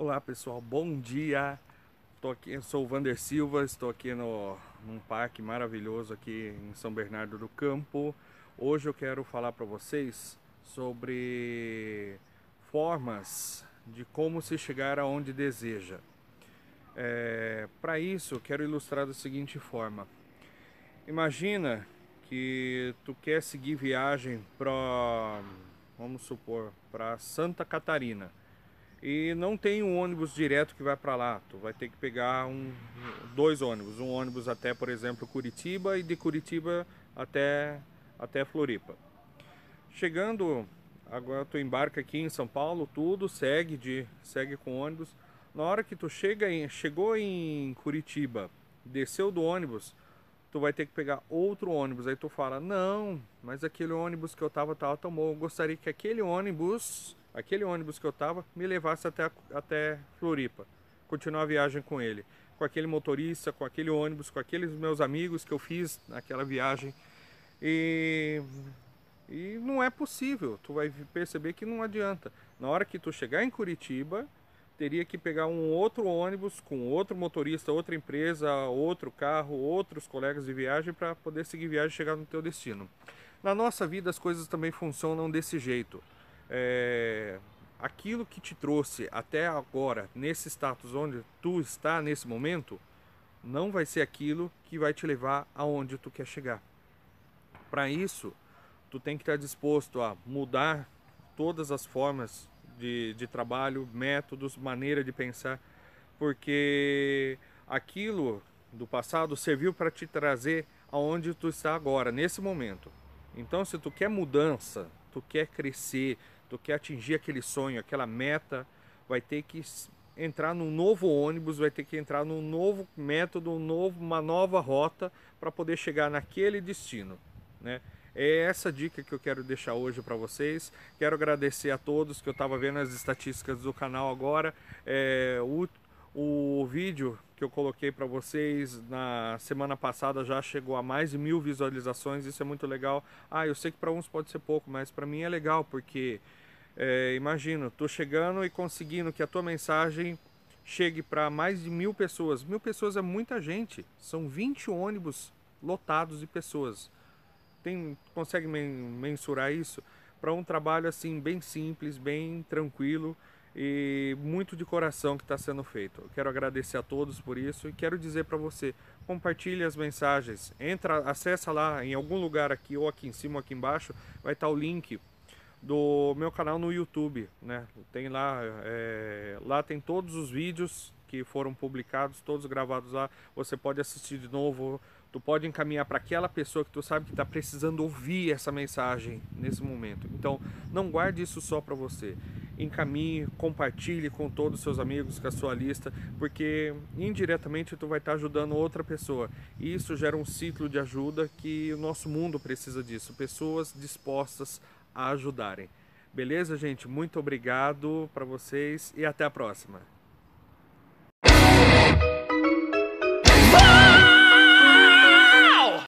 Olá pessoal, bom dia. Tô aqui, eu sou o Vander Silva, estou aqui no, num parque maravilhoso aqui em São Bernardo do Campo. Hoje eu quero falar para vocês sobre formas de como se chegar aonde deseja. É, para isso quero ilustrar da seguinte forma. Imagina que tu quer seguir viagem para, vamos supor, para Santa Catarina e não tem um ônibus direto que vai para lá. Tu vai ter que pegar um, dois ônibus, um ônibus até, por exemplo, Curitiba e de Curitiba até até Floripa. Chegando, agora tu embarca aqui em São Paulo, tudo segue de segue com ônibus. Na hora que tu chega em, chegou em Curitiba, desceu do ônibus, tu vai ter que pegar outro ônibus. Aí tu fala: "Não, mas aquele ônibus que eu tava tava tomou. Eu gostaria que aquele ônibus aquele ônibus que eu estava me levasse até, até Floripa, continuar a viagem com ele, com aquele motorista, com aquele ônibus, com aqueles meus amigos que eu fiz naquela viagem. E, e não é possível, tu vai perceber que não adianta. Na hora que tu chegar em Curitiba, teria que pegar um outro ônibus com outro motorista, outra empresa, outro carro, outros colegas de viagem para poder seguir viagem e chegar no teu destino. Na nossa vida as coisas também funcionam desse jeito é, aquilo que te trouxe até agora, nesse status onde tu está nesse momento, não vai ser aquilo que vai te levar aonde tu quer chegar. Para isso, tu tem que estar disposto a mudar todas as formas de, de trabalho, métodos, maneira de pensar, porque aquilo do passado serviu para te trazer aonde tu está agora, nesse momento. Então, se tu quer mudança, tu quer crescer, tu quer atingir aquele sonho, aquela meta, vai ter que entrar num novo ônibus, vai ter que entrar num novo método, um novo, uma nova rota para poder chegar naquele destino, né? É essa dica que eu quero deixar hoje para vocês. Quero agradecer a todos que eu estava vendo as estatísticas do canal agora. É, o, o vídeo que eu coloquei para vocês na semana passada já chegou a mais de mil visualizações, isso é muito legal. Ah, eu sei que para uns pode ser pouco, mas para mim é legal, porque é, imagina, tô chegando e conseguindo que a tua mensagem chegue para mais de mil pessoas. Mil pessoas é muita gente, são 20 ônibus lotados de pessoas. Tem, consegue mensurar isso? Para um trabalho assim bem simples, bem tranquilo e muito de coração que está sendo feito. Eu quero agradecer a todos por isso e quero dizer para você, compartilhe as mensagens, entra, acessa lá em algum lugar aqui ou aqui em cima ou aqui embaixo, vai estar tá o link do meu canal no YouTube, né? Tem lá, é, lá tem todos os vídeos que foram publicados, todos gravados lá. Você pode assistir de novo. Tu pode encaminhar para aquela pessoa que tu sabe que está precisando ouvir essa mensagem nesse momento. Então, não guarde isso só para você encaminhe, compartilhe com todos os seus amigos, com a sua lista, porque indiretamente tu vai estar ajudando outra pessoa. E isso gera um ciclo de ajuda que o nosso mundo precisa disso, pessoas dispostas ajudarem. Beleza, gente? Muito obrigado para vocês e até a próxima.